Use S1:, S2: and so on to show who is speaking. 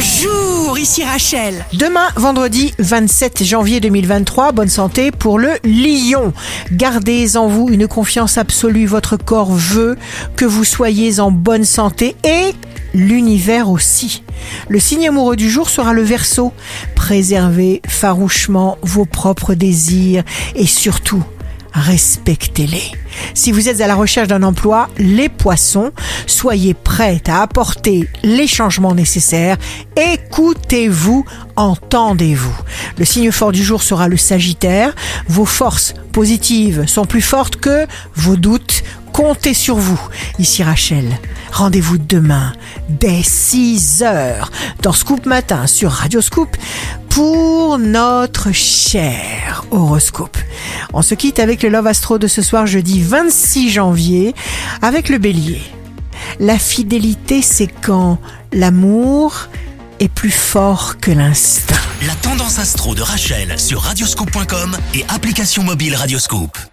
S1: Bonjour, ici Rachel.
S2: Demain, vendredi 27 janvier 2023, bonne santé pour le lion. Gardez en vous une confiance absolue, votre corps veut que vous soyez en bonne santé et l'univers aussi. Le signe amoureux du jour sera le verso. Préservez farouchement vos propres désirs et surtout, respectez-les. Si vous êtes à la recherche d'un emploi, les poissons, soyez prêts à apporter les changements nécessaires. Écoutez-vous, entendez-vous. Le signe fort du jour sera le Sagittaire. Vos forces positives sont plus fortes que vos doutes. Comptez sur vous. Ici Rachel. Rendez-vous demain dès 6 heures dans Scoop Matin sur Radio Scoop pour notre cher horoscope. On se quitte avec le Love Astro de ce soir jeudi 26 janvier avec le bélier. La fidélité, c'est quand l'amour est plus fort que l'instinct.
S3: La tendance astro de Rachel sur radioscope.com et application mobile Radioscope.